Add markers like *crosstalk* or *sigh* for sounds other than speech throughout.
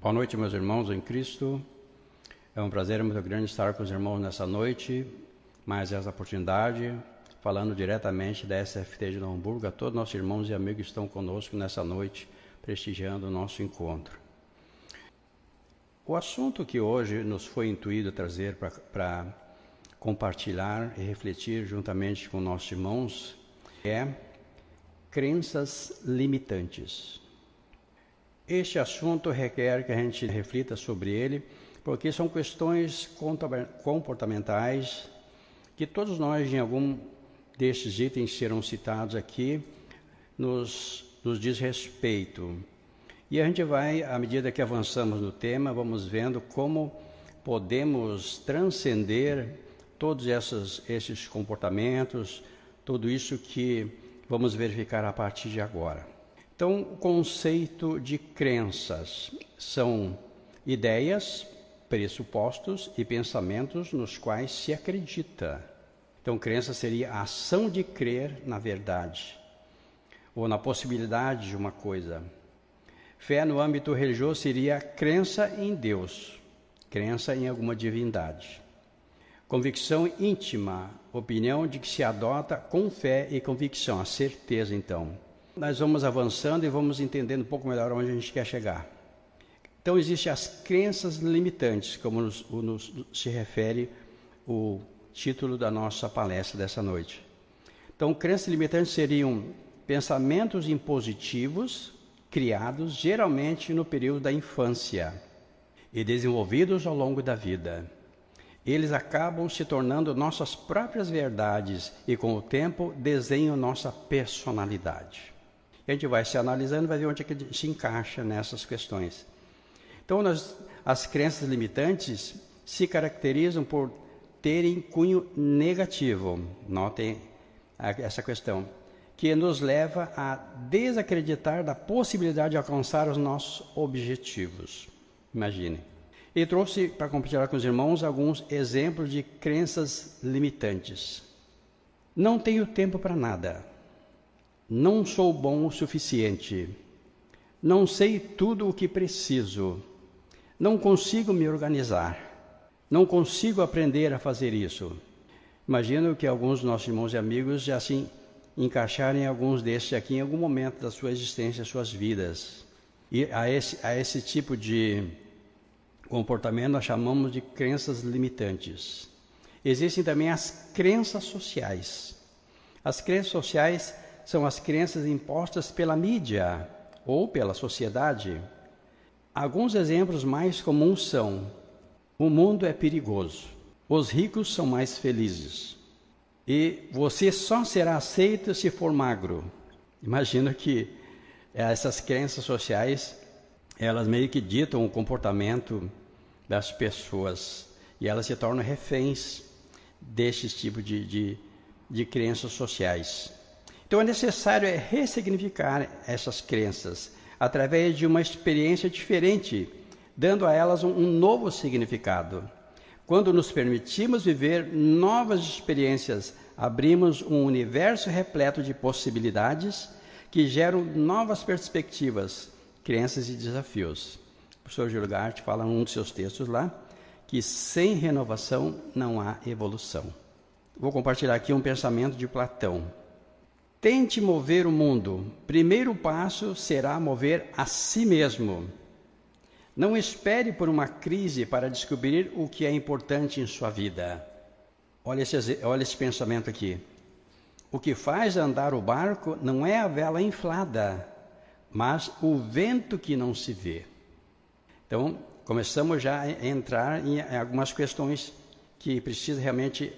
Boa noite, meus irmãos em Cristo. É um prazer muito grande estar com os irmãos nessa noite, mais essa oportunidade, falando diretamente da SFT de Novo Hamburgo. A todos nossos irmãos e amigos que estão conosco nessa noite, prestigiando o nosso encontro. O assunto que hoje nos foi intuído trazer para compartilhar e refletir juntamente com nossos irmãos é crenças limitantes. Este assunto requer que a gente reflita sobre ele, porque são questões comportamentais que todos nós, em algum destes itens serão citados aqui, nos, nos diz respeito. E a gente vai, à medida que avançamos no tema, vamos vendo como podemos transcender todos esses, esses comportamentos, tudo isso que vamos verificar a partir de agora. Então, o conceito de crenças são ideias, pressupostos e pensamentos nos quais se acredita. Então, crença seria a ação de crer na verdade ou na possibilidade de uma coisa. Fé no âmbito religioso seria crença em Deus, crença em alguma divindade. Convicção íntima, opinião de que se adota com fé e convicção, a certeza então nós vamos avançando e vamos entendendo um pouco melhor onde a gente quer chegar. Então, existem as crenças limitantes, como nos, nos, se refere o título da nossa palestra dessa noite. Então, crenças limitantes seriam pensamentos impositivos criados geralmente no período da infância e desenvolvidos ao longo da vida. Eles acabam se tornando nossas próprias verdades e, com o tempo, desenham nossa personalidade a gente vai se analisando e vai ver onde é que se encaixa nessas questões. Então, nós, as crenças limitantes se caracterizam por terem cunho negativo. Notem essa questão. Que nos leva a desacreditar da possibilidade de alcançar os nossos objetivos. Imagine. E trouxe para compartilhar com os irmãos alguns exemplos de crenças limitantes. Não tenho tempo para nada. Não sou bom o suficiente. Não sei tudo o que preciso. Não consigo me organizar. Não consigo aprender a fazer isso. Imagino que alguns dos nossos irmãos e amigos já assim encaixarem alguns destes aqui em algum momento da sua existência, suas vidas. E a esse, a esse tipo de comportamento nós chamamos de crenças limitantes. Existem também as crenças sociais. As crenças sociais são as crenças impostas pela mídia ou pela sociedade. Alguns exemplos mais comuns são: o mundo é perigoso, os ricos são mais felizes, e você só será aceito se for magro. Imagina que essas crenças sociais, elas meio que ditam o comportamento das pessoas e elas se tornam reféns deste tipo de, de, de crenças sociais. Então é necessário é ressignificar essas crenças através de uma experiência diferente, dando a elas um, novo significado. Quando nos permitimos viver novas experiências, abrimos um universo repleto de possibilidades que geram novas perspectivas, crenças e desafios. O professor Gilgart fala em um dos seus textos lá que sem renovação não há evolução. Vou compartilhar aqui um pensamento de Platão. Tente mover o mundo. Primeiro passo será mover a si mesmo. Não espere por uma crise para descobrir o que é importante em sua vida. Olha esse, olha esse pensamento aqui. O que faz andar o barco não é a vela inflada, mas o vento que não se vê. Então, começamos já a entrar em algumas questões que precisam realmente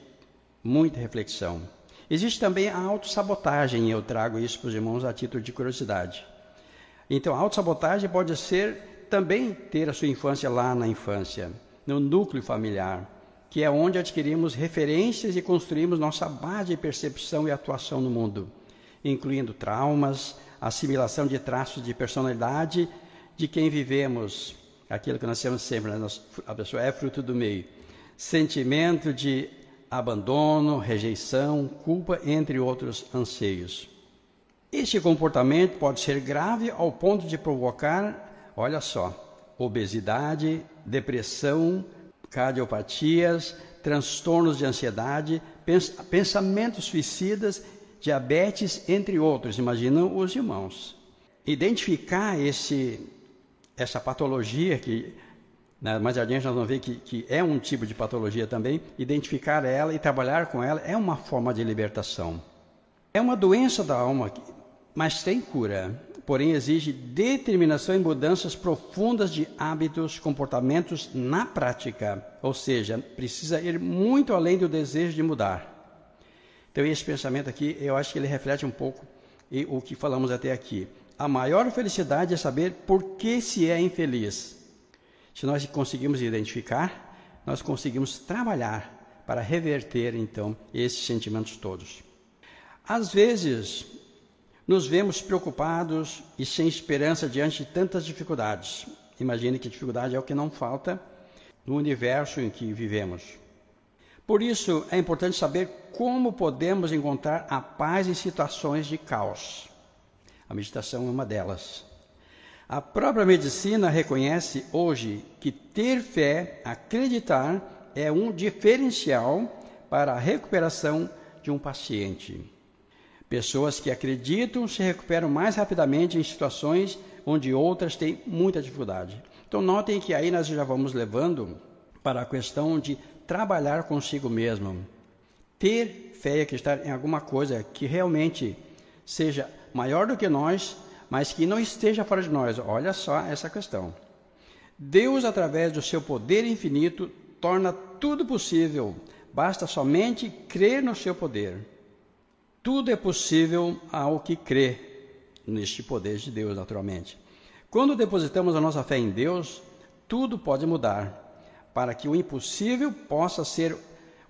muita reflexão. Existe também a autossabotagem, eu trago isso para os irmãos a título de curiosidade. Então, a autossabotagem pode ser também ter a sua infância lá na infância, no núcleo familiar, que é onde adquirimos referências e construímos nossa base de percepção e atuação no mundo, incluindo traumas, assimilação de traços de personalidade de quem vivemos, aquilo que nós temos sempre, né? a pessoa é fruto do meio, sentimento de abandono, rejeição, culpa, entre outros anseios. Este comportamento pode ser grave ao ponto de provocar, olha só, obesidade, depressão, cardiopatias, transtornos de ansiedade, pensamentos suicidas, diabetes, entre outros. Imaginam os irmãos. Identificar esse, essa patologia que né, mais adiante nós vamos ver que, que é um tipo de patologia também, identificar ela e trabalhar com ela é uma forma de libertação. É uma doença da alma, mas tem cura, porém exige determinação e mudanças profundas de hábitos, comportamentos na prática, ou seja, precisa ir muito além do desejo de mudar. Então esse pensamento aqui, eu acho que ele reflete um pouco o que falamos até aqui. A maior felicidade é saber por que se é infeliz. Se nós conseguimos identificar, nós conseguimos trabalhar para reverter então esses sentimentos todos. Às vezes, nos vemos preocupados e sem esperança diante de tantas dificuldades. Imagine que dificuldade é o que não falta no universo em que vivemos. Por isso, é importante saber como podemos encontrar a paz em situações de caos. A meditação é uma delas. A própria medicina reconhece hoje que ter fé, acreditar, é um diferencial para a recuperação de um paciente. Pessoas que acreditam se recuperam mais rapidamente em situações onde outras têm muita dificuldade. Então, notem que aí nós já vamos levando para a questão de trabalhar consigo mesmo. Ter fé e acreditar em alguma coisa que realmente seja maior do que nós mas que não esteja fora de nós. Olha só essa questão. Deus, através do seu poder infinito, torna tudo possível. Basta somente crer no seu poder. Tudo é possível ao que crê neste poder de Deus, naturalmente. Quando depositamos a nossa fé em Deus, tudo pode mudar, para que o impossível possa ser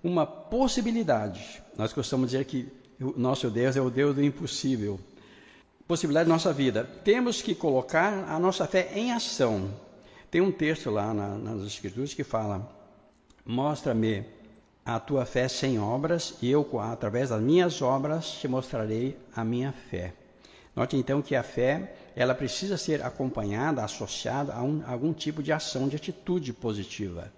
uma possibilidade. Nós costumamos dizer que o nosso Deus é o Deus do impossível possibilidade da nossa vida. Temos que colocar a nossa fé em ação. Tem um texto lá na, nas Escrituras que fala: Mostra-me a tua fé sem obras, e eu, através das minhas obras, te mostrarei a minha fé. Note então que a fé ela precisa ser acompanhada, associada a, um, a algum tipo de ação, de atitude positiva.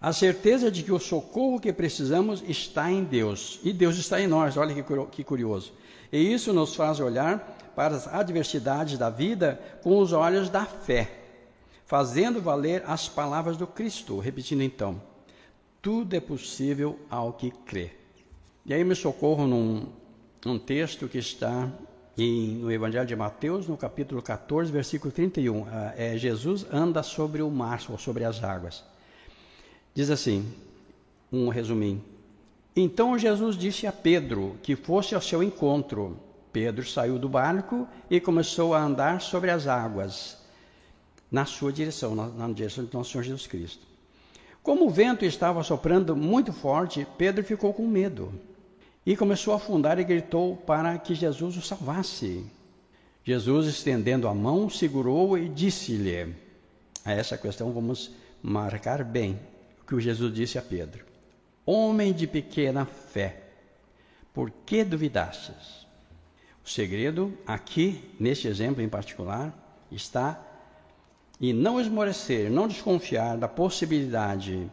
A certeza de que o socorro que precisamos está em Deus e Deus está em nós. Olha que curioso. E isso nos faz olhar para as adversidades da vida com os olhos da fé, fazendo valer as palavras do Cristo. Repetindo então: tudo é possível ao que crê. E aí me socorro num, num texto que está em, no Evangelho de Mateus, no capítulo 14, versículo 31. Ah, é, Jesus anda sobre o mar, ou sobre as águas. Diz assim, um resuminho. Então Jesus disse a Pedro que fosse ao seu encontro. Pedro saiu do barco e começou a andar sobre as águas, na sua direção, na, na direção de nosso Senhor Jesus Cristo. Como o vento estava soprando muito forte, Pedro ficou com medo e começou a afundar e gritou para que Jesus o salvasse. Jesus, estendendo a mão, segurou e disse-lhe: A essa questão vamos marcar bem o que Jesus disse a Pedro: Homem de pequena fé, por que duvidastes? O segredo aqui, neste exemplo em particular, está em não esmorecer, não desconfiar da possibilidade,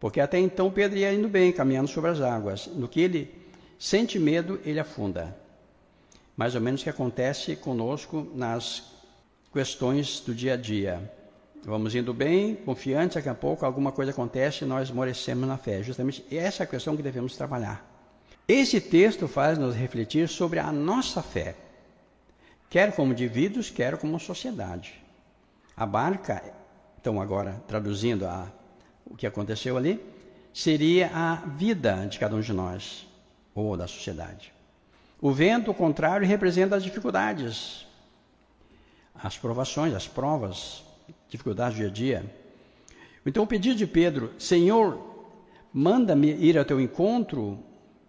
porque até então Pedro ia indo bem, caminhando sobre as águas. No que ele sente medo, ele afunda. Mais ou menos o que acontece conosco nas questões do dia a dia. Vamos indo bem, confiantes, daqui a pouco alguma coisa acontece e nós esmorecemos na fé. Justamente essa é a questão que devemos trabalhar. Esse texto faz nos refletir sobre a nossa fé, quer como indivíduos, quer como sociedade. A barca, então agora traduzindo a, o que aconteceu ali, seria a vida de cada um de nós, ou da sociedade. O vento, contrário, representa as dificuldades, as provações, as provas, dificuldades do dia a dia. Então o pedido de Pedro, Senhor, manda-me ir ao teu encontro,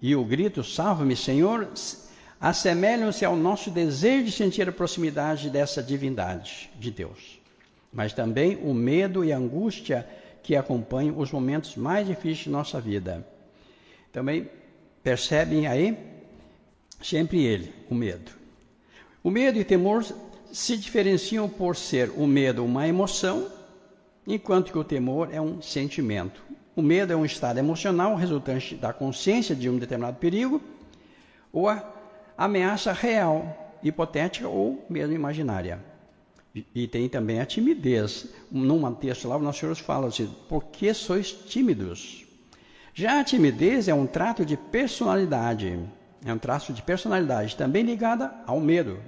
e o grito Salva-me, Senhor, assemelham-se ao nosso desejo de sentir a proximidade dessa divindade de Deus, mas também o medo e a angústia que acompanham os momentos mais difíceis de nossa vida. Também percebem aí sempre ele, o medo. O medo e temor se diferenciam por ser o medo uma emoção enquanto que o temor é um sentimento. O medo é um estado emocional resultante da consciência de um determinado perigo ou a ameaça real, hipotética ou mesmo imaginária. E, tem também a timidez. Num texto lá, o nosso Senhor fala assim: por que sois tímidos? Já a timidez é um trato de personalidade, é um traço de personalidade também ligada ao medo,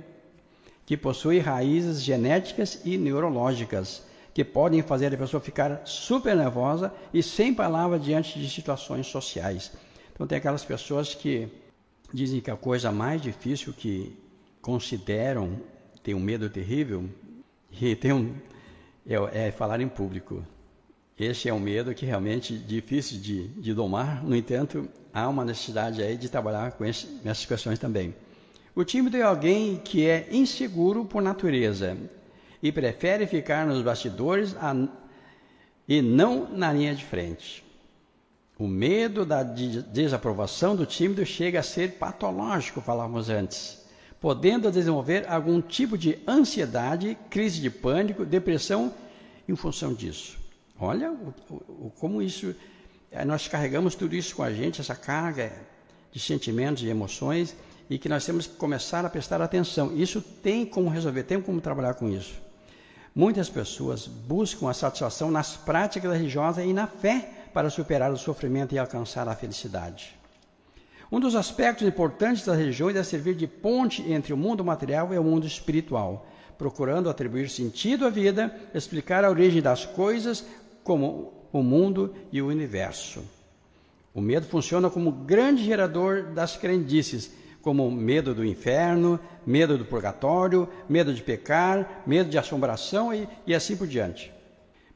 que possui raízes genéticas e neurológicas, que podem fazer a pessoa ficar super nervosa e sem palavra diante de situações sociais. Então tem aquelas pessoas que dizem que a coisa mais difícil que consideram, tem um medo terrível, *laughs* e tem um, é, é falar em público. Esse é um medo que realmente é difícil de, de domar, no entanto, há uma necessidade aí de trabalhar com essas questões também. O tímido é alguém que é inseguro por natureza e prefere ficar nos bastidores a, e não na linha de frente. O medo da desaprovação do tímido chega a ser patológico, falávamos antes podendo desenvolver algum tipo de ansiedade, crise de pânico, depressão em função disso. Olha o, o, como isso, eh, nós carregamos tudo isso com a gente, essa carga de sentimentos e emoções, e que nós temos que começar a prestar atenção. Isso tem como resolver, tem como trabalhar com isso. Muitas pessoas buscam a satisfação nas práticas religiosas e na fé para superar o sofrimento e alcançar a felicidade. Um dos aspectos importantes das religiões é servir de ponte entre o mundo material e o mundo espiritual, procurando atribuir sentido à vida, explicar a origem das coisas, como o mundo e o universo. O medo funciona como grande gerador das crendices, como medo do inferno, medo do purgatório, medo de pecar, medo de assombração e, e assim por diante.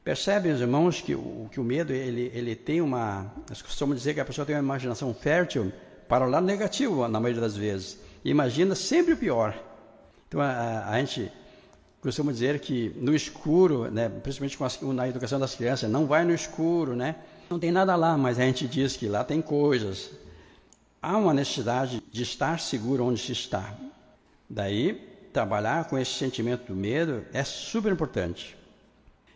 Percebem, os irmãos, que o, que o medo ele, ele tem uma. Nós costumamos dizer que a pessoa tem uma imaginação fértil para o lado negativo, na maioria das vezes. E imagina sempre o pior. Então, a, a gente costuma dizer que no escuro, né, principalmente na educação das crianças, não vai no escuro, né? Não tem nada lá, mas a gente diz que lá tem coisas. Há uma necessidade de estar seguro onde se está. Daí, trabalhar com esse sentimento do medo é super importante.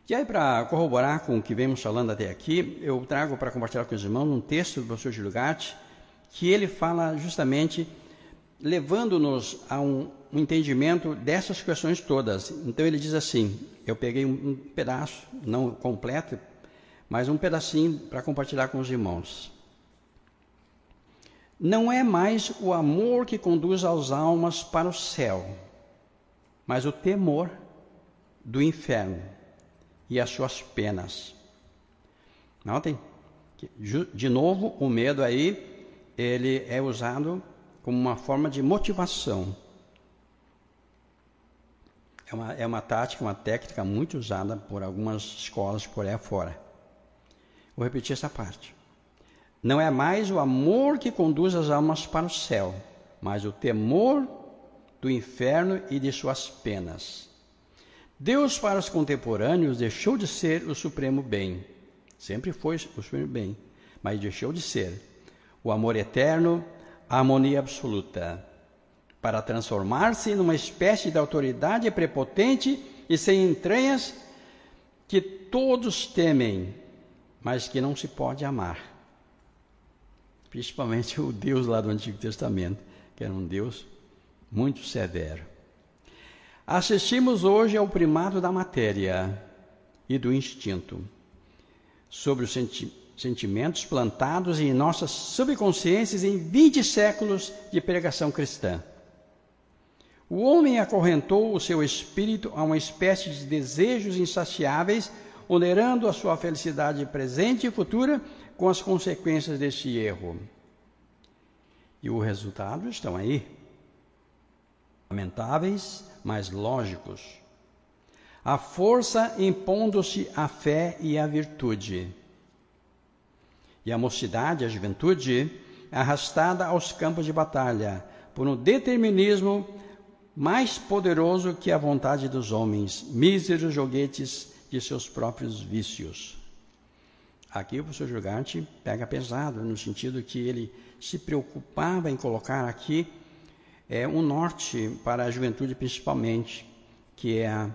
E aí, para corroborar com o que vemos falando até aqui, eu trago para compartilhar com os irmãos um texto do professor Gil Gatti, que ele fala justamente levando-nos a um, um, entendimento dessas questões todas. Então ele diz assim: eu peguei um, um pedaço, não completo, mas um pedacinho para compartilhar com os irmãos. Não é mais o amor que conduz as almas para o céu, mas o temor do inferno e as suas penas. Notem, de novo, o medo aí ele é usado como uma forma de motivação. É uma, é uma tática, uma técnica muito usada por algumas escolas por aí afora. Vou repetir essa parte. Não é mais o amor que conduz as almas para o céu, mas o temor do inferno e de suas penas. Deus, para os contemporâneos, deixou de ser o supremo bem. Sempre foi o supremo bem, mas deixou de ser o amor eterno, a harmonia absoluta, para transformar-se numa espécie de autoridade prepotente e sem entranhas que todos temem, mas que não se pode amar. Principalmente o Deus lá do Antigo Testamento, que era um Deus muito severo. Assistimos hoje ao primado da matéria e do instinto sobre o sentimento sentimentos plantados em nossas subconsciências em 20 séculos de pregação cristã. O homem acorrentou o seu espírito a uma espécie de desejos insaciáveis, onerando a sua felicidade presente e futura com as consequências deste erro. E os resultados estão aí. Lamentáveis, mas lógicos. A força impondo-se à fé e à virtude e a mocidade, a juventude, arrastada aos campos de batalha por um determinismo mais poderoso que a vontade dos homens, míseros joguetes de seus próprios vícios. Aqui o professor Jugarte pega pesado, no sentido que ele se preocupava em colocar aqui é, um norte para a juventude principalmente, que é a,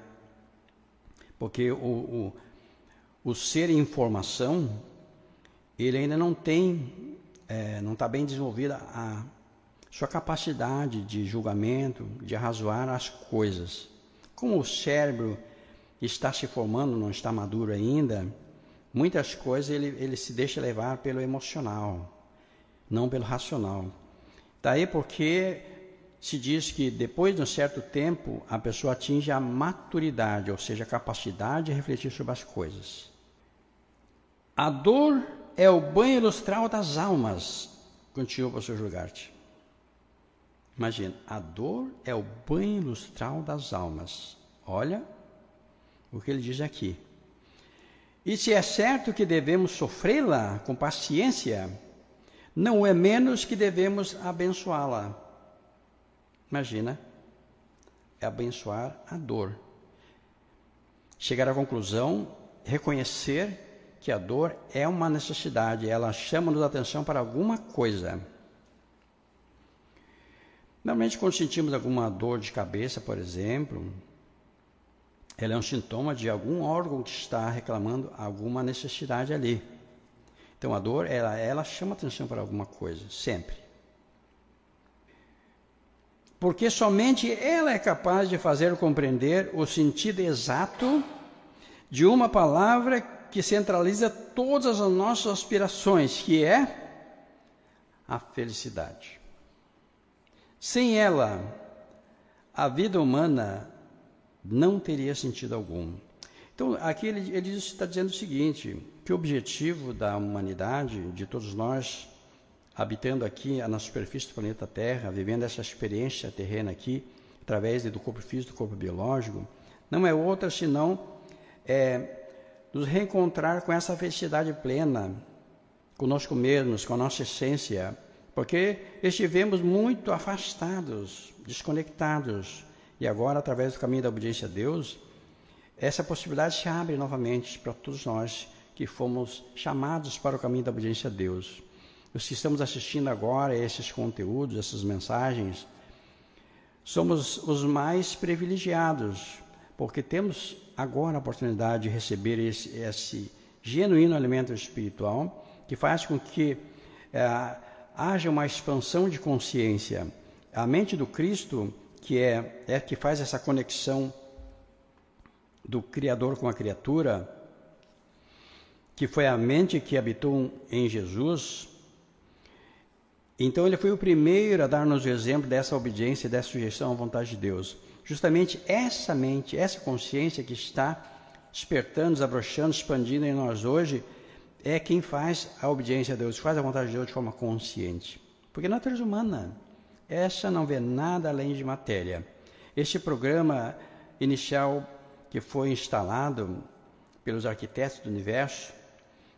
porque o, o o ser informação, ele ainda não tem, é, não está bem desenvolvida a sua capacidade de julgamento, de arrazoar as coisas. Como o cérebro está se formando, não está maduro ainda, muitas coisas ele, ele se deixa levar pelo emocional, não pelo racional. Daí porque se diz que depois de um certo tempo a pessoa atinge a maturidade, ou seja, a capacidade de refletir sobre as coisas. A dor é o banho lustral das almas, continua o professor Julgarte. Imagina, a dor é o banho lustral das almas. Olha o que ele diz aqui. E se é certo que devemos sofrê-la com paciência, não é menos que devemos abençoá-la. Imagina, é abençoar a dor. Chegar à conclusão, reconhecer que a dor é uma necessidade, ela chama-nos a atenção para alguma coisa. Normalmente, quando sentimos alguma dor de cabeça, por exemplo, ela é um sintoma de algum órgão que está reclamando alguma necessidade ali. Então, a dor, ela, ela chama atenção para alguma coisa, sempre. Porque somente ela é capaz de fazer compreender o sentido exato de uma palavra que centraliza todas as nossas aspirações, que é a felicidade. Sem ela, a vida humana não teria sentido algum. Então, aqui ele, ele está dizendo o seguinte: que o objetivo da humanidade, de todos nós, habitando aqui na superfície do planeta Terra, vivendo essa experiência terrena aqui, através do corpo físico, do corpo biológico, não é outra senão é, nos reencontrar com essa felicidade plena, conosco mesmos, com a nossa essência, porque estivemos muito afastados, desconectados. E agora, através do caminho da obediência a Deus, essa possibilidade se abre novamente para todos nós que fomos chamados para o caminho da obediência a Deus. Os que estamos assistindo agora esses conteúdos, essas mensagens, somos os mais privilegiados, porque temos agora a oportunidade de receber esse, esse genuíno alimento espiritual que faz com que é, haja uma expansão de consciência. A mente do Cristo, que é, é que faz essa conexão do Criador com a criatura, que foi a mente que habitou em Jesus, então ele foi o primeiro a dar-nos o exemplo dessa obediência, dessa sujeição à vontade de Deus. Justamente essa mente, essa consciência que está despertando, desabrochando, expandindo em nós hoje, é quem faz a obediência a Deus, faz a vontade de Deus de forma consciente. Porque na natureza humana, essa não vê nada além de matéria. Este programa inicial que foi instalado pelos arquitetos do universo,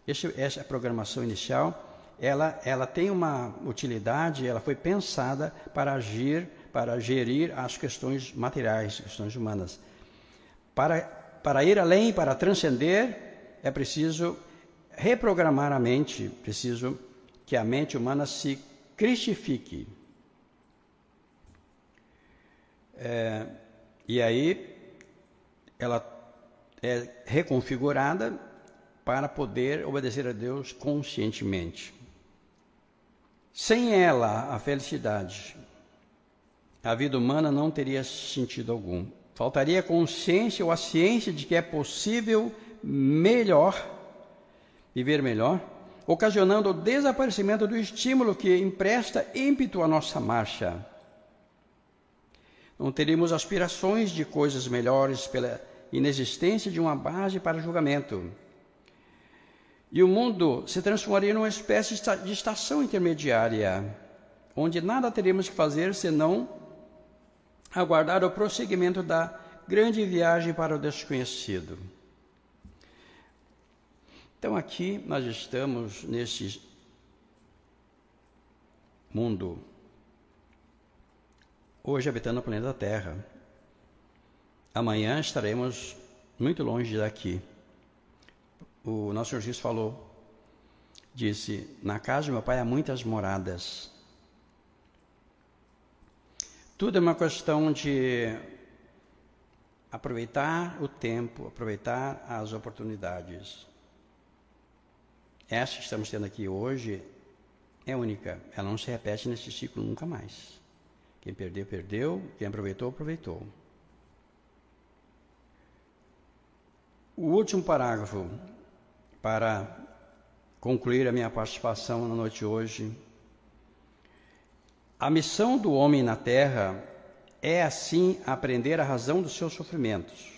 este, essa programação inicial, ela, ela tem uma utilidade, ela foi pensada para agir, para gerir as questões materiais, questões humanas. Para, para ir além, para transcender, é preciso reprogramar a mente, preciso que a mente humana se cristifique. É, e aí ela é reconfigurada para poder obedecer a Deus conscientemente. Sem ela, a felicidade, a vida humana não teria sentido algum. Faltaria consciência ou a ciência de que é possível melhor viver melhor, ocasionando o desaparecimento do estímulo que empresta ímpeto à nossa marcha. Não teríamos aspirações de coisas melhores pela inexistência de uma base para julgamento. E o mundo se transformaria numa espécie de estação intermediária, onde nada teríamos que fazer senão aguardar o prosseguimento da grande viagem para o desconhecido. Então aqui nós estamos nesse mundo, hoje habitando o planeta Terra. Amanhã estaremos muito longe daqui. O nosso Senhor Jesus falou, disse: Na casa do meu pai há muitas moradas. Tudo é uma questão de aproveitar o tempo, aproveitar as oportunidades. essa que estamos tendo aqui hoje é única. Ela não se repete nesse ciclo nunca mais. Quem perdeu, perdeu. Quem aproveitou, aproveitou. O último parágrafo para concluir a minha participação na noite de hoje. A missão do homem na terra é assim aprender a razão dos seus sofrimentos,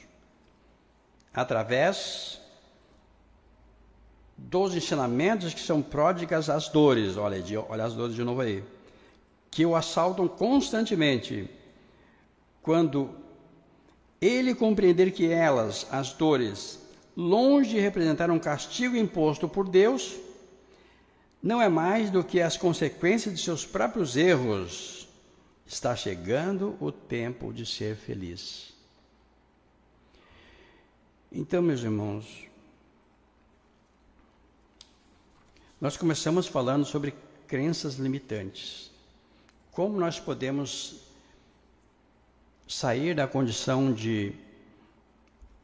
através dos ensinamentos que são pródigas às dores, olha, olha as dores de novo aí, que o assaltam constantemente, quando ele compreender que elas, as dores, longe de representar um castigo imposto por Deus, não é mais do que as consequências de seus próprios erros. Está chegando o tempo de ser feliz. Então, meus irmãos, nós começamos falando sobre crenças limitantes. Como nós podemos sair da condição de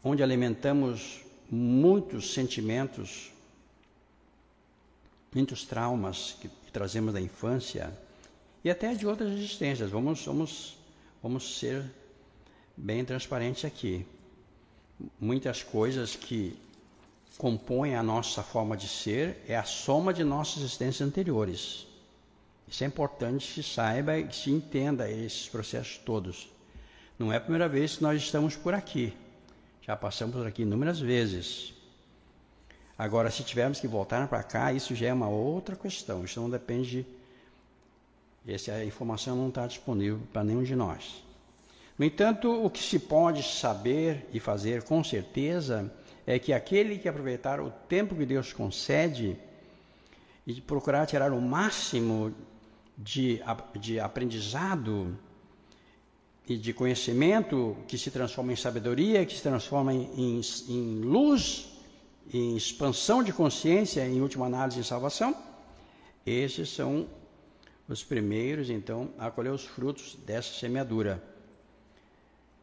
onde alimentamos muitos sentimentos, muitos traumas que trazemos da infância e até de outras existências. Vamos, vamos, vamos ser bem transparentes aqui. Muitas coisas que compõem a nossa forma de ser é a soma de nossas existências anteriores. Isso é importante que se saiba e que se entenda esses processos todos. Não é a primeira vez que nós estamos por aqui. Já passamos por aqui inúmeras vezes. Agora, se tivermos que voltar para cá, isso já é uma outra questão. Isso não depende. Essa informação não está disponível para nenhum de nós. No entanto, o que se pode saber e fazer com certeza é que aquele que aproveitar o tempo que Deus concede e procurar tirar o máximo de, de aprendizado e de conhecimento que se transforma em sabedoria, que se transforma em, em luz, em expansão de consciência, em última análise, em salvação. Esses são os primeiros, então, a colher os frutos dessa semeadura.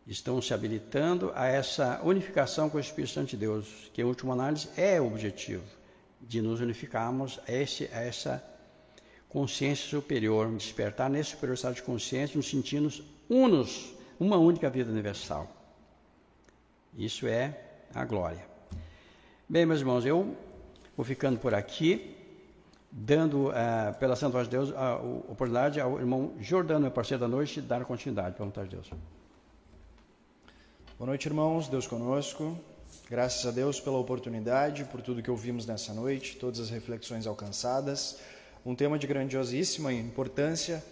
Estão se habilitando a essa unificação com o Espírito Santo de Deus, que, em última análise, é o objetivo de nos unificarmos a, esse, a essa consciência superior, despertar nesse superior estado de consciência, nos sentindo unos, uma única vida universal. Isso é a glória. Bem, meus irmãos, eu vou ficando por aqui, dando, uh, pela Santa Voz de Deus, a, oportunidade ao irmão Jordano, meu parceiro da noite, de dar continuidade, pela vontade de Deus. Boa noite, irmãos, Deus conosco. Graças a Deus pela oportunidade, por tudo que ouvimos nessa noite, todas as reflexões alcançadas. Um tema de grandiosíssima importância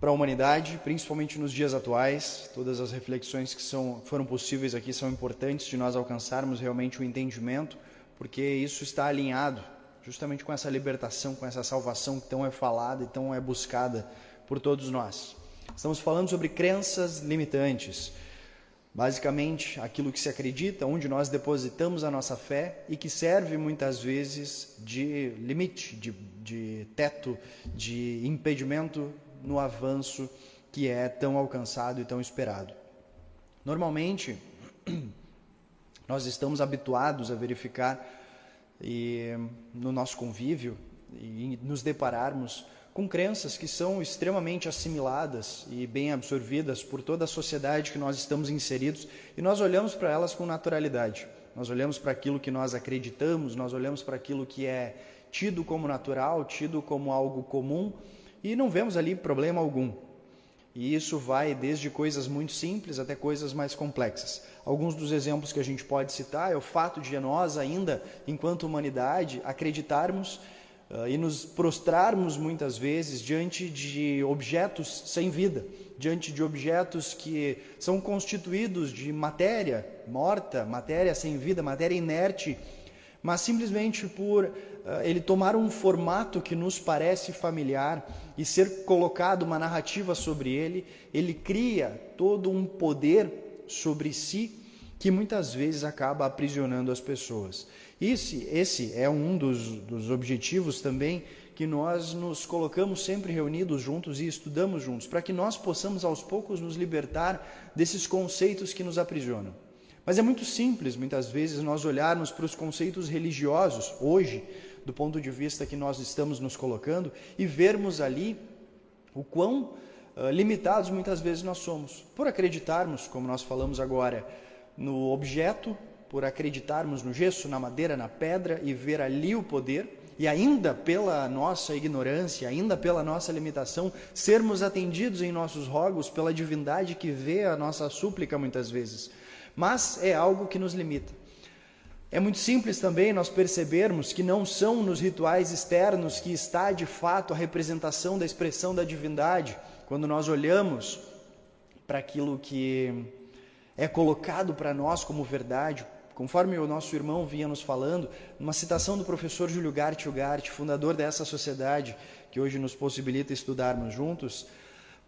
para a humanidade, principalmente nos dias atuais. Todas as reflexões que são, foram possíveis aqui são importantes de nós alcançarmos realmente o entendimento, porque isso está alinhado justamente com essa libertação, com essa salvação que tão é falada e tão é buscada por todos nós. Estamos falando sobre crenças limitantes. Basicamente, aquilo que se acredita, onde nós depositamos a nossa fé e que serve muitas vezes de limite, de, de teto, de impedimento no avanço que é tão alcançado e tão esperado. Normalmente, *clears throat* nós estamos habituados a verificar e, no nosso convívio e nos depararmos com crenças que são extremamente assimiladas e bem absorvidas por toda a sociedade que nós estamos inseridos e nós olhamos para elas com naturalidade. Nós olhamos para aquilo que nós acreditamos, nós olhamos para aquilo que é tido como natural, tido como algo comum e não vemos ali problema algum. E isso vai desde coisas muito simples até coisas mais complexas. Alguns dos exemplos que a gente pode citar é o fato de nós ainda, enquanto humanidade, acreditarmos e nos prostrarmos muitas vezes diante de objetos sem vida, diante de objetos que são constituídos de matéria morta, matéria sem vida, matéria inerte, mas simplesmente por ah, ele tomar um formato que nos parece familiar e ser colocado uma narrativa sobre ele, ele cria todo um poder sobre si que muitas vezes acaba aprisionando as pessoas. Esse, esse é um dos, dos objetivos também que nós nos colocamos sempre reunidos juntos e estudamos juntos, para que nós possamos aos poucos nos libertar desses conceitos que nos aprisionam. Mas é muito simples, muitas vezes, nós olharmos para os conceitos religiosos hoje, do ponto de vista que nós estamos nos colocando, e vermos ali o quão uh, limitados muitas vezes nós somos. Por acreditarmos, como nós falamos agora, no objeto, por acreditarmos no gesso, na madeira, na pedra e ver ali o poder, e ainda pela nossa ignorância, ainda pela nossa limitação, sermos atendidos em nossos rogos pela divindade que vê a nossa súplica muitas vezes. Mas é algo que nos limita. É muito simples também nós percebermos que não são nos rituais externos que está de fato a representação da expressão da divindade, quando nós olhamos para aquilo que é colocado para nós como verdade, Conforme o nosso irmão vinha nos falando, uma citação do professor Júlio Gart Ugart, fundador dessa sociedade que hoje nos possibilita estudarmos juntos,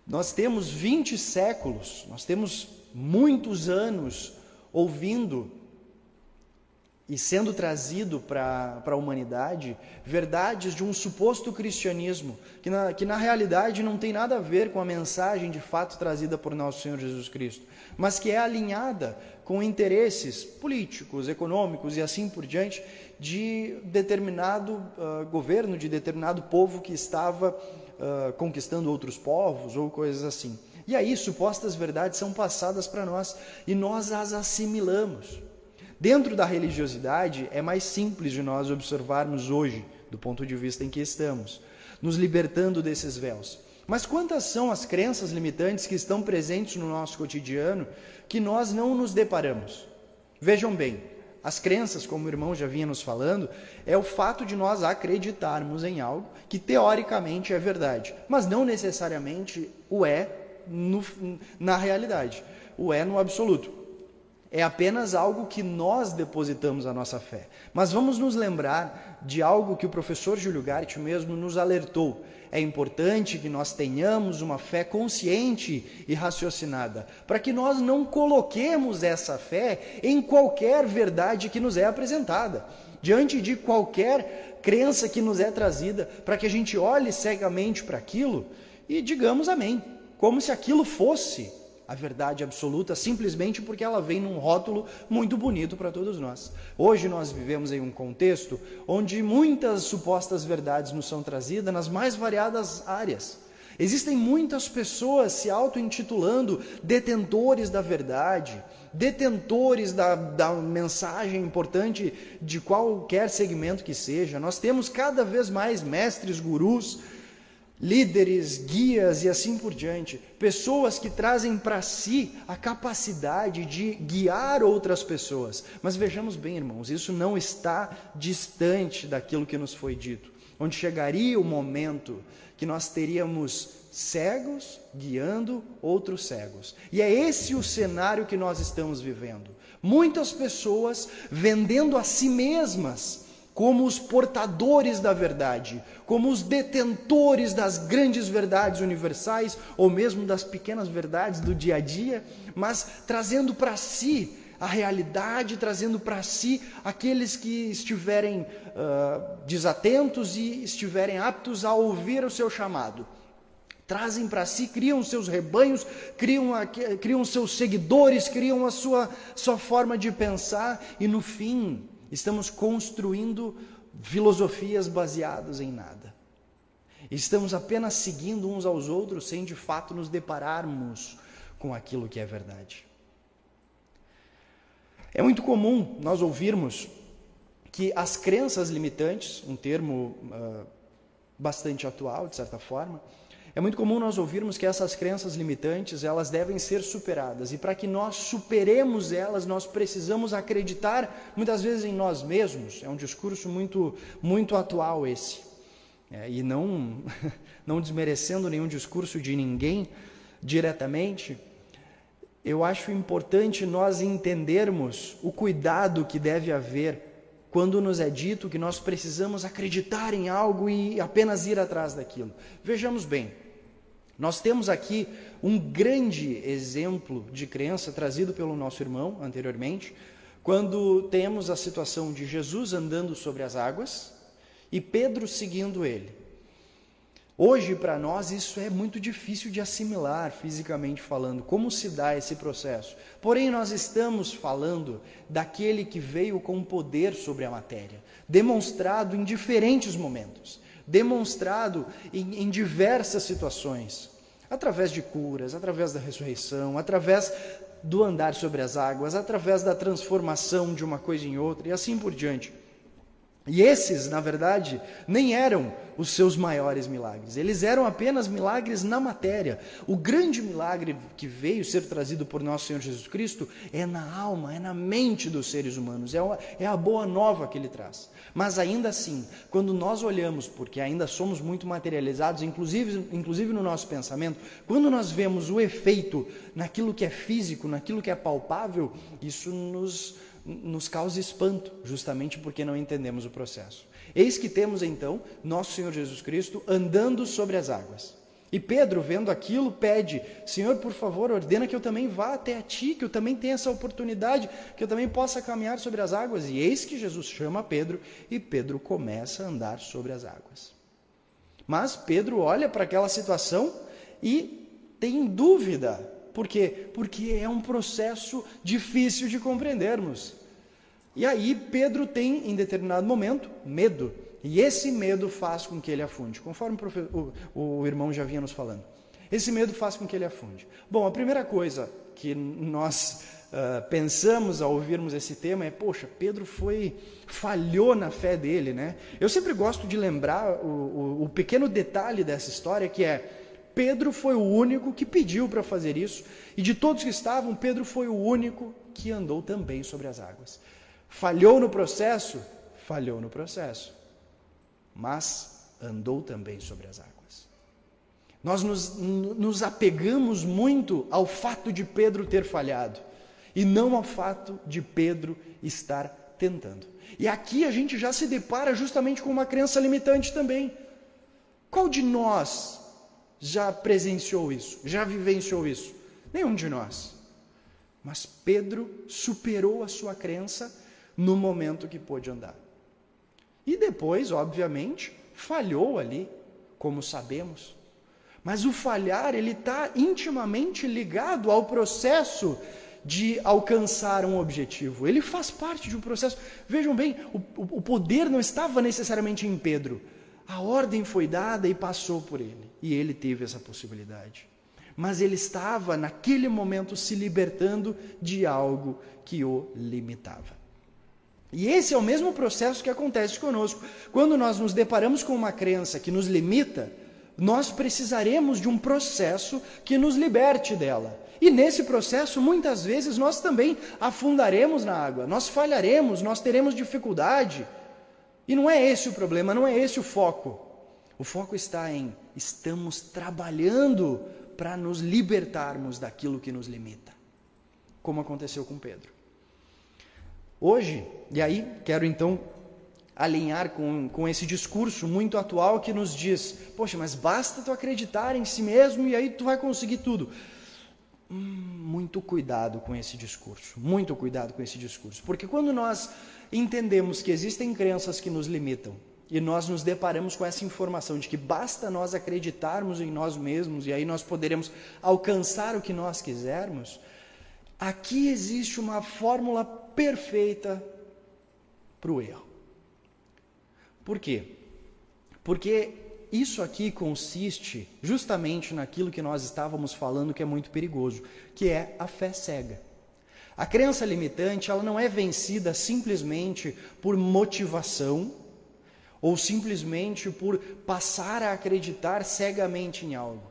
nós temos 20 séculos, nós temos muitos anos ouvindo e sendo trazido para a humanidade verdades de um suposto cristianismo, que na, que na realidade não tem nada a ver com a mensagem de fato trazida por nosso Senhor Jesus Cristo, mas que é alinhada com interesses políticos, econômicos e assim por diante de determinado uh, governo, de determinado povo que estava uh, conquistando outros povos ou coisas assim. E aí, supostas verdades são passadas para nós e nós as assimilamos. Dentro da religiosidade, é mais simples de nós observarmos hoje, do ponto de vista em que estamos, nos libertando desses véus. Mas quantas são as crenças limitantes que estão presentes no nosso cotidiano que nós não nos deparamos? Vejam bem, as crenças, como o irmão já vinha nos falando, é o fato de nós acreditarmos em algo que teoricamente é verdade, mas não necessariamente o é no, na realidade, o é no absoluto. É apenas algo que nós depositamos a nossa fé. Mas vamos nos lembrar de algo que o professor Júlio Gart mesmo nos alertou. É importante que nós tenhamos uma fé consciente e raciocinada, para que nós não coloquemos essa fé em qualquer verdade que nos é apresentada, diante de qualquer crença que nos é trazida, para que a gente olhe cegamente para aquilo e digamos amém, como se aquilo fosse a verdade absoluta simplesmente porque ela vem num rótulo muito bonito para todos nós. Hoje nós vivemos em um contexto onde muitas supostas verdades nos são trazidas nas mais variadas áreas. Existem muitas pessoas se auto-intitulando detentores da verdade, detentores da, da mensagem importante de qualquer segmento que seja. Nós temos cada vez mais mestres, gurus, líderes, guias e assim por diante, pessoas que trazem para si a capacidade de guiar outras pessoas. Mas vejamos bem, irmãos, isso não está distante daquilo que nos foi dito, onde chegaria o momento que nós teríamos cegos guiando outros cegos. E é esse o cenário que nós estamos vivendo. Muitas pessoas vendendo a si mesmas como os portadores da verdade, como os detentores das grandes verdades universais ou mesmo das pequenas verdades do dia a dia, mas trazendo para si a realidade, trazendo para si aqueles que estiverem uh, desatentos e estiverem aptos a ouvir o seu chamado. Trazem para si, criam seus rebanhos, criam, a, criam seus seguidores, criam a sua, sua forma de pensar e no fim Estamos construindo filosofias baseadas em nada. Estamos apenas seguindo uns aos outros sem de fato nos depararmos com aquilo que é verdade. É muito comum nós ouvirmos que as crenças limitantes, um termo uh, bastante atual, de certa forma, é muito comum nós ouvirmos que essas crenças limitantes, elas devem ser superadas. E para que nós superemos elas, nós precisamos acreditar muitas vezes em nós mesmos. É um discurso muito muito atual esse. É, e não *laughs* não desmerecendo nenhum discurso de ninguém diretamente, eu acho importante nós entendermos o cuidado que deve haver quando nos é dito que nós precisamos acreditar em algo e apenas ir atrás daquilo. Vejamos bem, nós temos aqui um grande exemplo de crença trazido pelo nosso irmão anteriormente, quando temos a situação de Jesus andando sobre as águas e Pedro seguindo ele. Hoje, para nós, isso é muito difícil de assimilar fisicamente falando. Como se dá esse processo? Porém, nós estamos falando daquele que veio com poder sobre a matéria, demonstrado em diferentes momentos, demonstrado em, em diversas situações, através de curas, através da ressurreição, através do andar sobre as águas, através da transformação de uma coisa em outra e assim por diante. E esses, na verdade, nem eram os seus maiores milagres, eles eram apenas milagres na matéria. O grande milagre que veio ser trazido por nosso Senhor Jesus Cristo é na alma, é na mente dos seres humanos, é, é a boa nova que ele traz. Mas ainda assim, quando nós olhamos, porque ainda somos muito materializados, inclusive, inclusive no nosso pensamento, quando nós vemos o efeito naquilo que é físico, naquilo que é palpável, isso nos nos causa espanto, justamente porque não entendemos o processo. Eis que temos então nosso Senhor Jesus Cristo andando sobre as águas. E Pedro, vendo aquilo, pede: Senhor, por favor, ordena que eu também vá até a ti, que eu também tenha essa oportunidade, que eu também possa caminhar sobre as águas. E eis que Jesus chama Pedro e Pedro começa a andar sobre as águas. Mas Pedro olha para aquela situação e tem dúvida. Por quê? Porque é um processo difícil de compreendermos. E aí Pedro tem, em determinado momento, medo. E esse medo faz com que ele afunde, conforme o, o, o irmão já vinha nos falando. Esse medo faz com que ele afunde. Bom, a primeira coisa que nós uh, pensamos ao ouvirmos esse tema é: poxa, Pedro foi falhou na fé dele, né? Eu sempre gosto de lembrar o, o, o pequeno detalhe dessa história que é Pedro foi o único que pediu para fazer isso, e de todos que estavam, Pedro foi o único que andou também sobre as águas. Falhou no processo? Falhou no processo. Mas andou também sobre as águas. Nós nos, nos apegamos muito ao fato de Pedro ter falhado e não ao fato de Pedro estar tentando. E aqui a gente já se depara justamente com uma crença limitante também. Qual de nós já presenciou isso, já vivenciou isso? Nenhum de nós. Mas Pedro superou a sua crença no momento que pôde andar. E depois, obviamente, falhou ali, como sabemos. Mas o falhar, ele está intimamente ligado ao processo de alcançar um objetivo. Ele faz parte de um processo. Vejam bem, o, o poder não estava necessariamente em Pedro. A ordem foi dada e passou por ele. E ele teve essa possibilidade. Mas ele estava, naquele momento, se libertando de algo que o limitava. E esse é o mesmo processo que acontece conosco. Quando nós nos deparamos com uma crença que nos limita, nós precisaremos de um processo que nos liberte dela. E nesse processo, muitas vezes, nós também afundaremos na água, nós falharemos, nós teremos dificuldade. E não é esse o problema, não é esse o foco. O foco está em estamos trabalhando para nos libertarmos daquilo que nos limita, como aconteceu com Pedro. Hoje, e aí quero então alinhar com, com esse discurso muito atual que nos diz: poxa, mas basta tu acreditar em si mesmo e aí tu vai conseguir tudo. Hum, muito cuidado com esse discurso, muito cuidado com esse discurso, porque quando nós entendemos que existem crenças que nos limitam e nós nos deparamos com essa informação de que basta nós acreditarmos em nós mesmos e aí nós poderemos alcançar o que nós quisermos, aqui existe uma fórmula perfeita para o erro. Por quê? Porque isso aqui consiste justamente naquilo que nós estávamos falando que é muito perigoso, que é a fé cega. A crença limitante, ela não é vencida simplesmente por motivação ou simplesmente por passar a acreditar cegamente em algo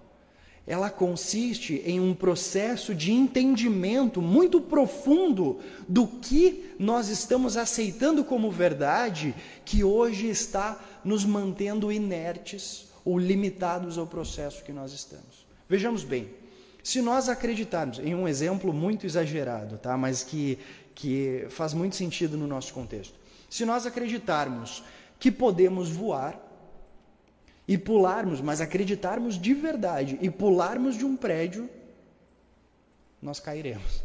ela consiste em um processo de entendimento muito profundo do que nós estamos aceitando como verdade, que hoje está nos mantendo inertes ou limitados ao processo que nós estamos. Vejamos bem, se nós acreditarmos em um exemplo muito exagerado, tá? mas que, que faz muito sentido no nosso contexto, se nós acreditarmos que podemos voar, e pularmos, mas acreditarmos de verdade e pularmos de um prédio, nós cairemos.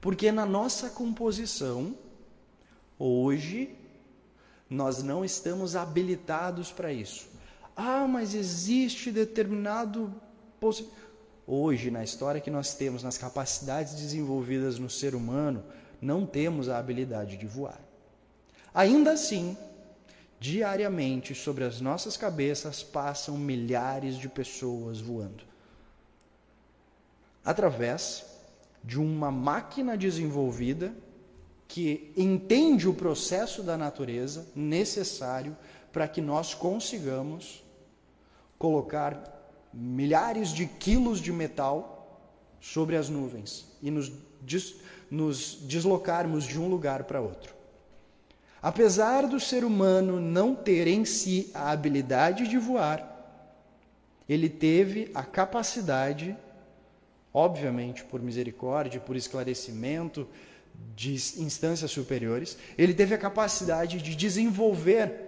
Porque na nossa composição, hoje, nós não estamos habilitados para isso. Ah, mas existe determinado. Hoje, na história que nós temos, nas capacidades desenvolvidas no ser humano, não temos a habilidade de voar. Ainda assim, diariamente sobre as nossas cabeças passam milhares de pessoas voando. Através de uma máquina desenvolvida que entende o processo da natureza necessário para que nós consigamos colocar milhares de quilos de metal sobre as nuvens e nos, des, nos deslocarmos de um lugar para outro. Apesar do ser humano não ter em si a habilidade de voar, ele teve a capacidade, obviamente por misericórdia, por esclarecimento de instâncias superiores, ele teve a capacidade de desenvolver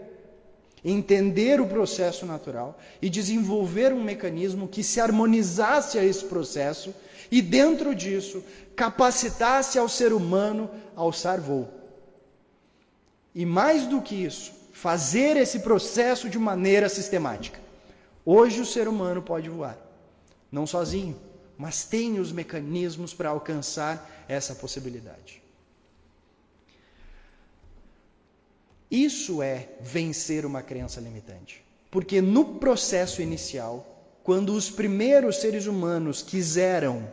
entender o processo natural e desenvolver um mecanismo que se harmonizasse a esse processo e, dentro disso, capacitasse ao ser humano a alçar voo. E mais do que isso, fazer esse processo de maneira sistemática. Hoje o ser humano pode voar, não sozinho, mas tem os mecanismos para alcançar essa possibilidade. Isso é vencer uma crença limitante. Porque no processo inicial, quando os primeiros seres humanos quiseram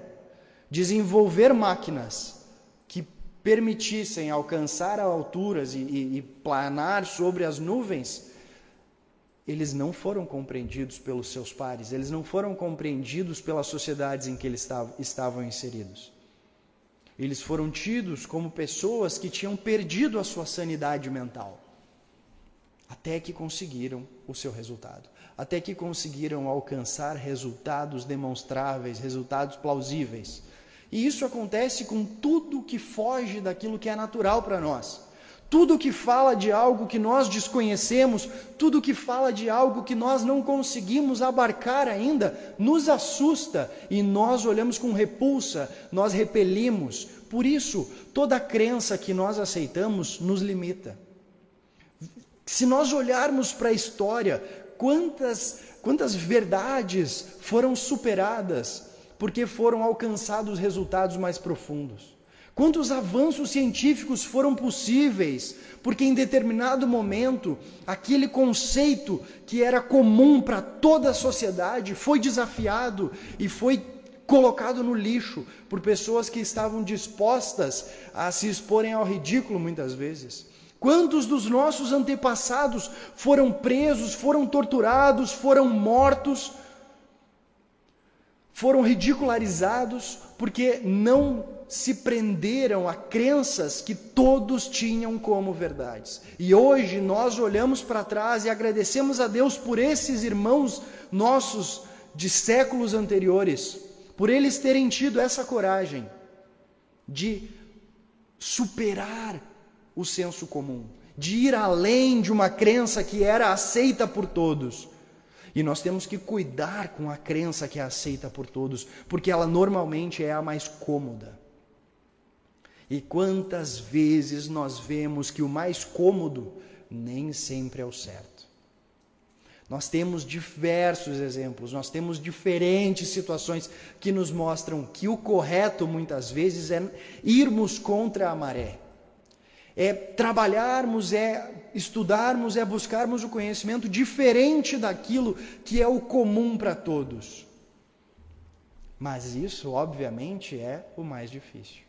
desenvolver máquinas que permitissem alcançar alturas e, e, e planar sobre as nuvens, eles não foram compreendidos pelos seus pares, eles não foram compreendidos pelas sociedades em que eles estavam inseridos. Eles foram tidos como pessoas que tinham perdido a sua sanidade mental até que conseguiram o seu resultado, até que conseguiram alcançar resultados demonstráveis, resultados plausíveis. E isso acontece com tudo que foge daquilo que é natural para nós. Tudo que fala de algo que nós desconhecemos, tudo que fala de algo que nós não conseguimos abarcar ainda, nos assusta e nós olhamos com repulsa, nós repelimos. Por isso, toda crença que nós aceitamos nos limita. Se nós olharmos para a história, quantas, quantas verdades foram superadas porque foram alcançados resultados mais profundos? Quantos avanços científicos foram possíveis porque em determinado momento aquele conceito que era comum para toda a sociedade foi desafiado e foi colocado no lixo por pessoas que estavam dispostas a se exporem ao ridículo muitas vezes. Quantos dos nossos antepassados foram presos, foram torturados, foram mortos, foram ridicularizados porque não se prenderam a crenças que todos tinham como verdades. E hoje nós olhamos para trás e agradecemos a Deus por esses irmãos nossos de séculos anteriores, por eles terem tido essa coragem de superar o senso comum, de ir além de uma crença que era aceita por todos. E nós temos que cuidar com a crença que é aceita por todos, porque ela normalmente é a mais cômoda. E quantas vezes nós vemos que o mais cômodo nem sempre é o certo. Nós temos diversos exemplos, nós temos diferentes situações que nos mostram que o correto muitas vezes é irmos contra a maré é trabalharmos, é estudarmos, é buscarmos o conhecimento diferente daquilo que é o comum para todos. Mas isso, obviamente, é o mais difícil.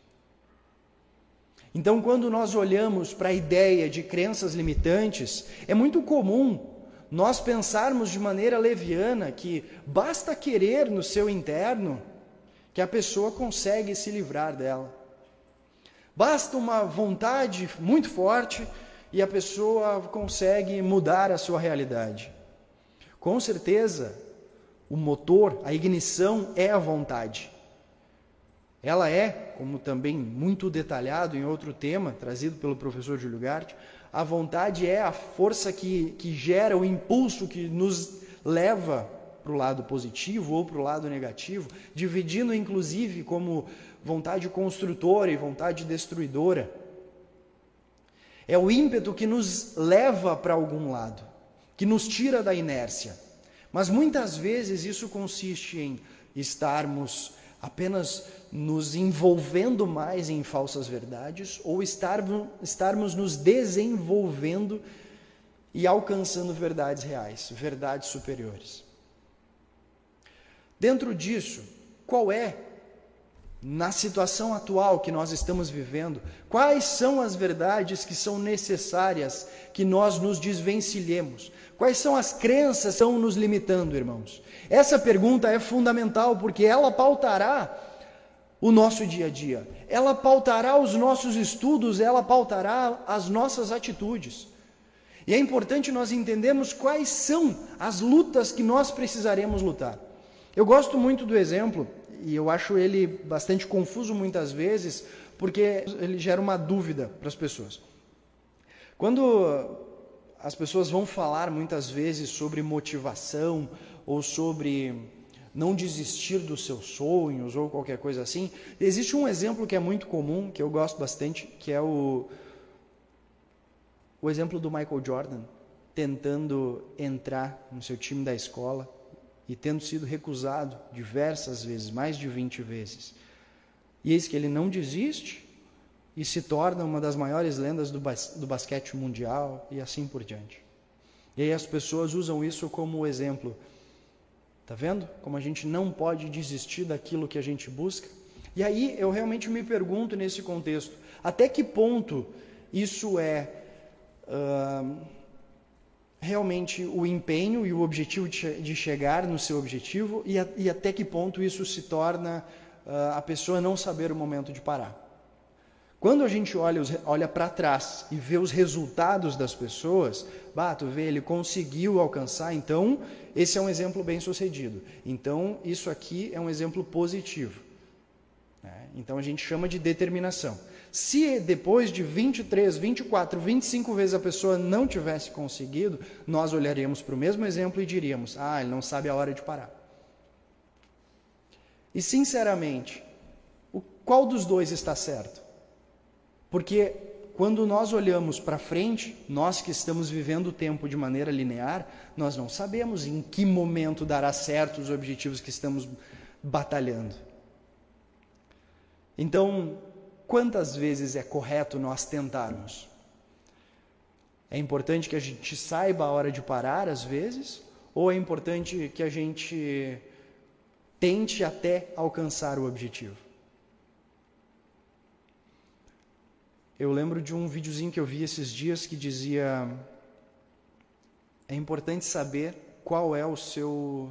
Então, quando nós olhamos para a ideia de crenças limitantes, é muito comum nós pensarmos de maneira leviana que basta querer no seu interno que a pessoa consegue se livrar dela. Basta uma vontade muito forte e a pessoa consegue mudar a sua realidade. Com certeza, o motor, a ignição é a vontade. Ela é, como também muito detalhado em outro tema trazido pelo professor Júlio Gart, a vontade é a força que, que gera o impulso que nos leva para o lado positivo ou para o lado negativo, dividindo inclusive como vontade construtora e vontade destruidora. É o ímpeto que nos leva para algum lado, que nos tira da inércia. Mas muitas vezes isso consiste em estarmos apenas nos envolvendo mais em falsas verdades ou estarmos, estarmos nos desenvolvendo e alcançando verdades reais, verdades superiores. Dentro disso, qual é, na situação atual que nós estamos vivendo, quais são as verdades que são necessárias que nós nos desvencilhemos? Quais são as crenças que estão nos limitando, irmãos? Essa pergunta é fundamental porque ela pautará o nosso dia a dia, ela pautará os nossos estudos, ela pautará as nossas atitudes. E é importante nós entendermos quais são as lutas que nós precisaremos lutar. Eu gosto muito do exemplo, e eu acho ele bastante confuso muitas vezes, porque ele gera uma dúvida para as pessoas. Quando as pessoas vão falar muitas vezes sobre motivação ou sobre não desistir dos seus sonhos ou qualquer coisa assim, existe um exemplo que é muito comum, que eu gosto bastante, que é o, o exemplo do Michael Jordan tentando entrar no seu time da escola e tendo sido recusado diversas vezes, mais de 20 vezes. E eis que ele não desiste e se torna uma das maiores lendas do, bas do basquete mundial e assim por diante. E aí as pessoas usam isso como exemplo. Tá vendo? Como a gente não pode desistir daquilo que a gente busca. E aí eu realmente me pergunto nesse contexto, até que ponto isso é uh, realmente o empenho e o objetivo de, chegar no seu objetivo e, a, e, até que ponto isso se torna uh, a pessoa não saber o momento de parar. Quando a gente olha, olha para trás e vê os resultados das pessoas, bato, vê, ele conseguiu alcançar, então esse é um exemplo bem sucedido. Então isso aqui é um exemplo positivo. Né? Então a gente chama de determinação. Se depois de 23, 24, 25 vezes a pessoa não tivesse conseguido, nós olharíamos para o mesmo exemplo e diríamos: ah, ele não sabe a hora de parar. E sinceramente, qual dos dois está certo? Porque quando nós olhamos para frente, nós que estamos vivendo o tempo de maneira linear, nós não sabemos em que momento dará certo os objetivos que estamos batalhando. Então, quantas vezes é correto nós tentarmos? É importante que a gente saiba a hora de parar, às vezes, ou é importante que a gente tente até alcançar o objetivo? Eu lembro de um videozinho que eu vi esses dias que dizia: é importante saber qual é o seu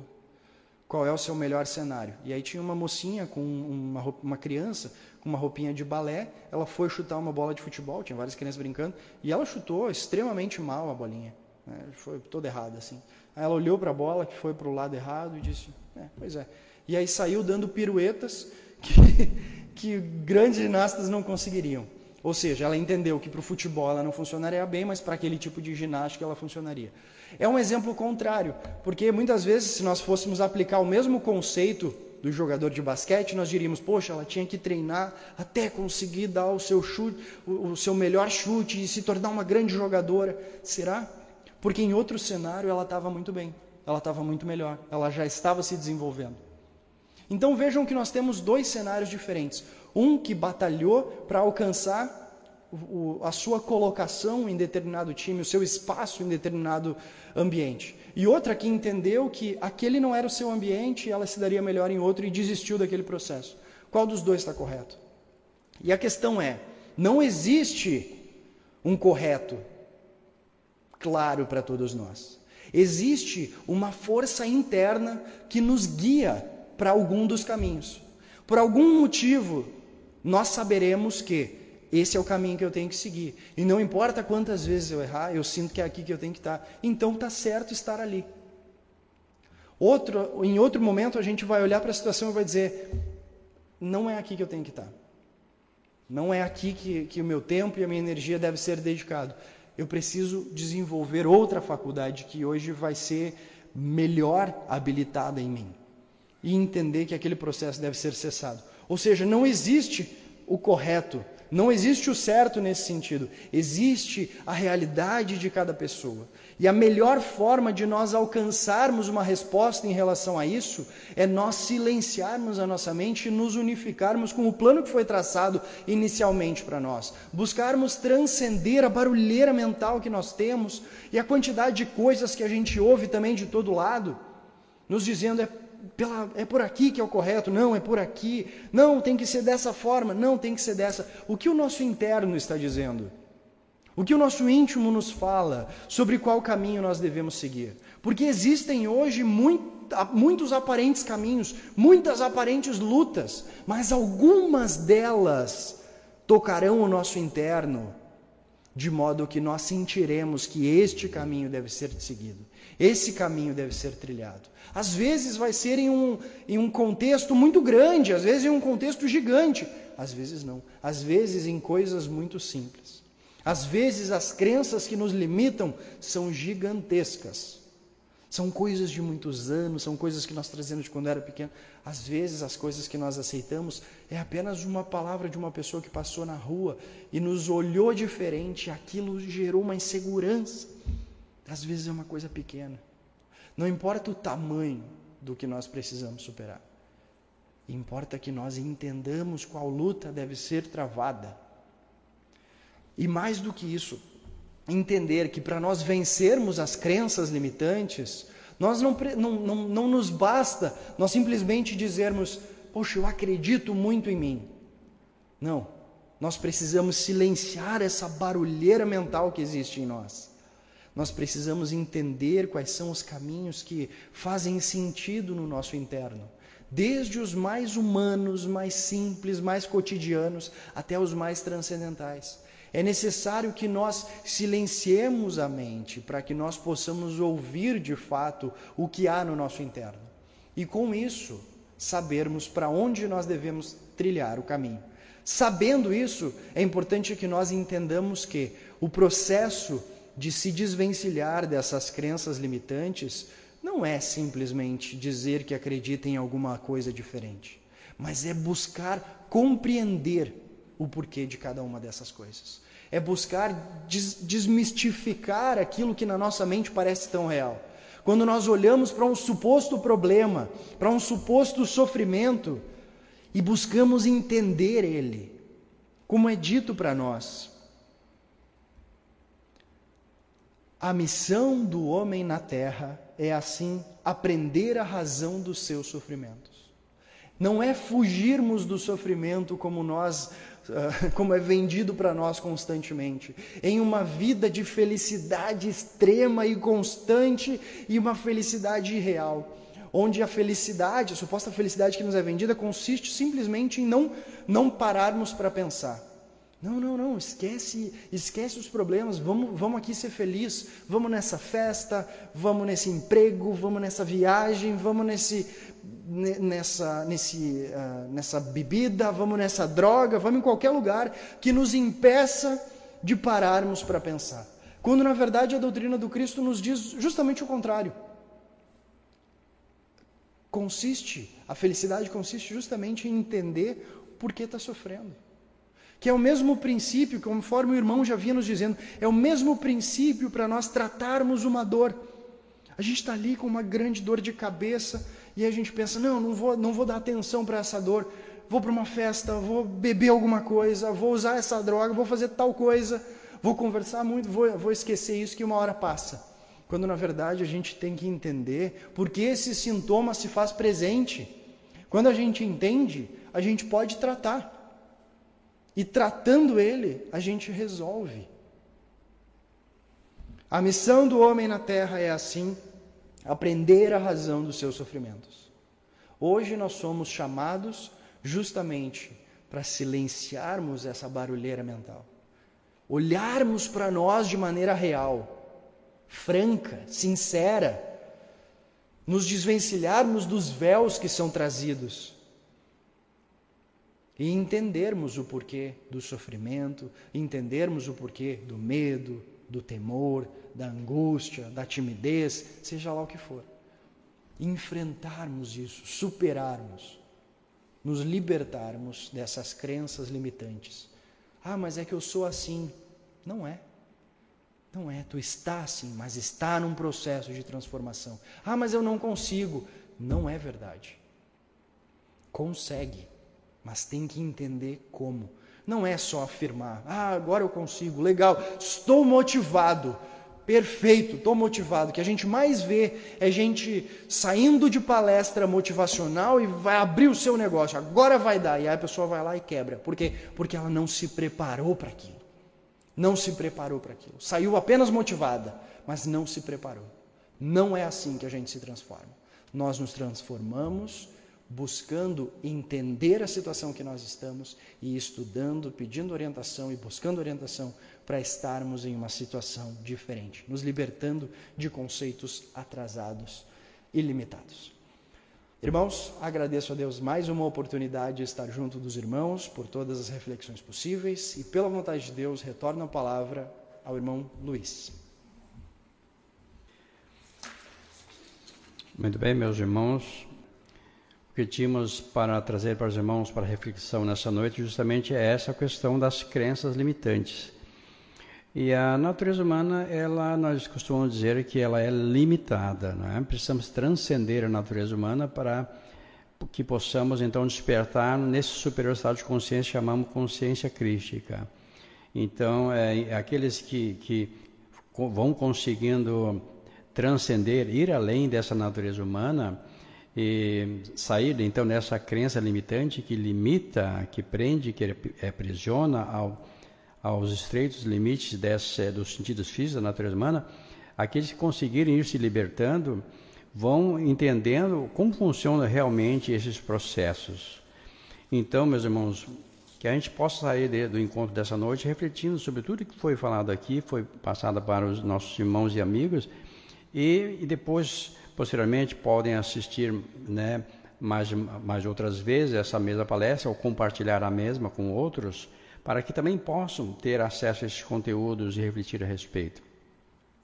qual é o seu melhor cenário. E aí tinha uma mocinha com uma, uma criança com uma roupinha de balé, ela foi chutar uma bola de futebol, tinha várias crianças brincando, e ela chutou extremamente mal a bolinha. Né? Foi toda errada assim. Aí ela olhou para a bola, que foi para o lado errado, e disse: é, Pois é. E aí saiu dando piruetas *laughs* que, que grandes ginastas não conseguiriam. Ou seja, ela entendeu que para o futebol ela não funcionaria bem, mas para aquele tipo de ginástica ela funcionaria. É um exemplo contrário, porque muitas vezes, se nós fôssemos aplicar o mesmo conceito do jogador de basquete, nós diríamos, poxa, ela tinha que treinar até conseguir dar o seu chute, o, seu melhor chute e se tornar uma grande jogadora. Será? Porque em outro cenário ela estava muito bem, ela estava muito melhor, ela já estava se desenvolvendo. Então vejam que nós temos dois cenários diferentes. Um que batalhou para alcançar o, a sua colocação em determinado time, o seu espaço em determinado ambiente. E outra que entendeu que aquele não era o seu ambiente ela se daria melhor em outro e desistiu daquele processo. Qual dos dois está correto? E a questão é: não existe um correto claro para todos nós. Existe uma força interna que nos guia para algum dos caminhos. Por algum motivo, nós saberemos que esse é o caminho que eu tenho que seguir. E não importa quantas vezes eu errar, eu sinto que é aqui que eu tenho que estar. Então está certo estar ali. Outro, em outro momento a gente vai olhar para a situação e vai dizer: não é aqui que eu tenho que estar. Não é aqui que, que o meu tempo e a minha energia deve ser dedicado. Eu preciso desenvolver outra faculdade que hoje vai ser melhor habilitada em mim. E entender que aquele processo deve ser cessado. Ou seja, não existe o correto Não existe o certo nesse sentido. Existe a realidade de cada pessoa. E a melhor forma de nós alcançarmos uma resposta em relação a isso é nós silenciarmos a nossa mente e nos unificarmos com o plano que foi traçado inicialmente para nós. Buscarmos transcender a barulheira mental que nós temos e a quantidade de coisas que a gente ouve também de todo lado, nos dizendo é, pela, é por aqui que é o correto, não, é por aqui, não, tem que ser dessa forma, não, tem que ser dessa. O que o nosso interno está dizendo? O que o nosso íntimo nos fala sobre qual caminho nós devemos seguir? Porque existem hoje muitos aparentes caminhos, muitas aparentes lutas, mas algumas delas tocarão o nosso interno, de modo que nós sentiremos que este caminho deve ser seguido, esse caminho deve ser trilhado. Às vezes vai ser em um, em um contexto muito grande, às vezes em um contexto gigante, às vezes não, às vezes em coisas muito simples. Às vezes as crenças que nos limitam são gigantescas. São coisas de muitos anos, são coisas que nós trazemos de quando era pequeno. Às vezes as coisas que nós aceitamos é apenas uma palavra de uma pessoa que passou na rua e nos olhou diferente, aquilo gerou uma insegurança. Às vezes é uma coisa pequena. Não importa o tamanho do que nós precisamos superar. Importa que nós entendamos qual luta deve ser travada e mais do que isso, entender que para nós vencermos as crenças limitantes, nós não, não, não, não nos basta nós simplesmente dizermos, poxa, eu acredito muito em mim. Não, nós precisamos silenciar essa barulheira mental que existe em nós. Nós precisamos entender quais são os caminhos que fazem sentido no nosso interno, desde os mais humanos, mais simples, mais cotidianos, até os mais transcendentais. É necessário que nós silenciemos a mente para que nós possamos ouvir de fato o que há no nosso interno. E com isso, sabermos para onde nós devemos trilhar o caminho. Sabendo isso, é importante que nós entendamos que o processo de se desvencilhar dessas crenças limitantes não é simplesmente dizer que acredita em alguma coisa diferente, mas é buscar compreender o porquê de cada uma dessas coisas é buscar des desmistificar aquilo que na nossa mente parece tão real. Quando nós olhamos para um suposto problema, para um suposto sofrimento e buscamos entender ele, como é dito para nós. A missão do homem na terra é assim aprender a razão dos seus sofrimentos. Não é fugirmos do sofrimento como nós *laughs* como é vendido para nós constantemente, em uma vida de felicidade extrema e constante e uma felicidade real, onde a felicidade, a suposta felicidade que nos é vendida, consiste simplesmente em não, não pararmos para pensar. Não, não, não, esquece, esquece os problemas, vamos, vamos aqui ser felizes, vamos nessa festa, vamos nesse emprego, vamos nessa viagem, vamos nesse, nessa, nesse, uh, nessa bebida, vamos nessa droga, vamos em qualquer lugar que nos impeça de pararmos para pensar. Quando na verdade a doutrina do Cristo nos diz justamente o contrário. Consiste, a felicidade consiste justamente em entender por que está sofrendo. Que é o mesmo princípio, conforme o irmão já vinha nos dizendo, é o mesmo princípio para nós tratarmos uma dor. A gente está ali com uma grande dor de cabeça, e a gente pensa: não, não vou, não vou dar atenção para essa dor, vou para uma festa, vou beber alguma coisa, vou usar essa droga, vou fazer tal coisa, vou conversar muito, vou, vou esquecer isso que uma hora passa. Quando na verdade a gente tem que entender porque esse sintoma se faz presente. Quando a gente entende, a gente pode tratar. E tratando ele, a gente resolve. A missão do homem na terra é assim aprender a razão dos seus sofrimentos. Hoje nós somos chamados justamente para silenciarmos essa barulheira mental, olharmos para nós de maneira real, franca, sincera, nos desvencilharmos dos véus que são trazidos e entendermos o porquê do sofrimento, entendermos o porquê do medo, do temor, da angústia, da timidez, seja lá o que for. Enfrentarmos isso, superarmos, nos libertarmos dessas crenças limitantes, Ah, mas é que eu sou assim. Não é. Não é. Tu está assim, mas está num processo de transformação. Ah, mas eu não consigo. Não é verdade. Consegue, mas tem que entender como. Não é só afirmar, ah, agora eu consigo, legal, estou motivado. Perfeito, estou motivado. O que a gente mais vê é gente saindo de palestra motivacional e vai abrir o seu negócio. Agora vai dar. E aí a pessoa vai lá e quebra. Por quê? Porque ela não se preparou para aquilo. Não se preparou para aquilo. Saiu apenas motivada, mas não se preparou. Não é assim que a gente se transforma. Nós nos transformamos buscando entender a situação que nós estamos e estudando, pedindo orientação e buscando orientação para estarmos em uma situação diferente, nos libertando de conceitos atrasados e limitados. Irmãos, agradeço a Deus mais uma oportunidade de estar junto dos irmãos por todas as reflexões possíveis e, pela vontade de Deus, retorno a palavra ao irmão Luiz. Muito bem, meus irmãos, que tínhamos para trazer para os irmãos para reflexão nessa noite justamente é essa questão das crenças limitantes. E a natureza humana, ela, nós costumamos dizer que ela é limitada, não é? Precisamos transcender a natureza humana para que possamos então despertar nesse superior estado de consciência chamamos consciência crística. Então, é, aqueles que, que vão conseguindo transcender, ir além dessa natureza humana, e sair então dessa crença limitante que limita, que prende, que aprisiona ao, aos estreitos limites desse, dos sentidos físicos da natureza humana, aqueles que conseguirem ir se libertando vão entendendo como funcionam realmente esses processos. Então, meus irmãos, que a gente possa sair de, do encontro dessa noite refletindo sobre tudo que foi falado aqui, foi passado para os nossos irmãos e amigos, e, e depois Posteriormente, podem assistir né, mais, mais outras vezes essa mesma palestra ou compartilhar a mesma com outros, para que também possam ter acesso a esses conteúdos e refletir a respeito.